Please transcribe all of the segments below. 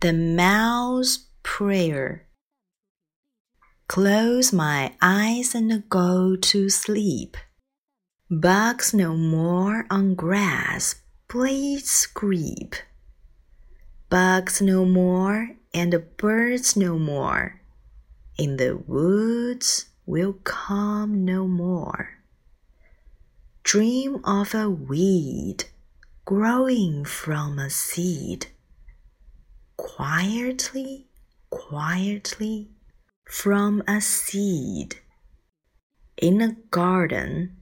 The Mouse Prayer Close my eyes and go to sleep. Bugs no more on grass, blades creep. Bugs no more and birds no more. In the woods will come no more. Dream of a weed growing from a seed. Quietly, quietly from a seed. In a garden,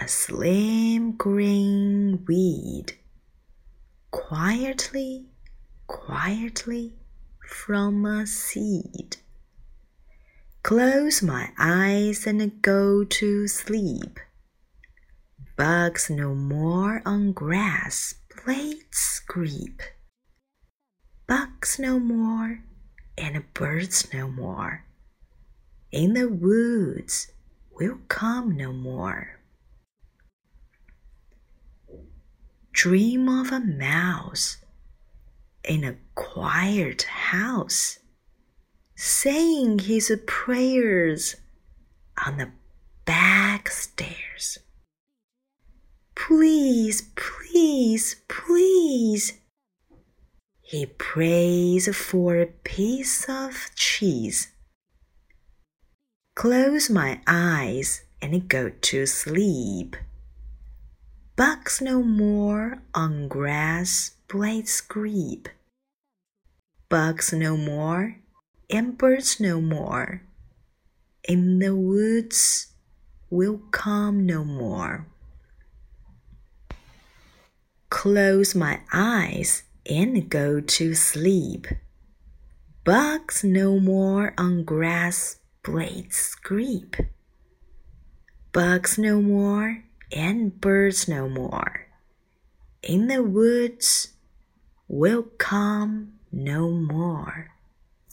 a slim green weed. Quietly, quietly from a seed. Close my eyes and go to sleep. Bugs no more on grass, blades creep. Bugs no more, and birds no more. In the woods will come no more. Dream of a mouse in a quiet house, saying his prayers on the back stairs. Please, please, please. He prays for a piece of cheese. Close my eyes and go to sleep. Bugs no more on grass blades creep. Bugs no more and birds no more. In the woods will come no more. Close my eyes and go to sleep. Bugs no more on grass blades creep. Bugs no more and birds no more. In the woods will come no more.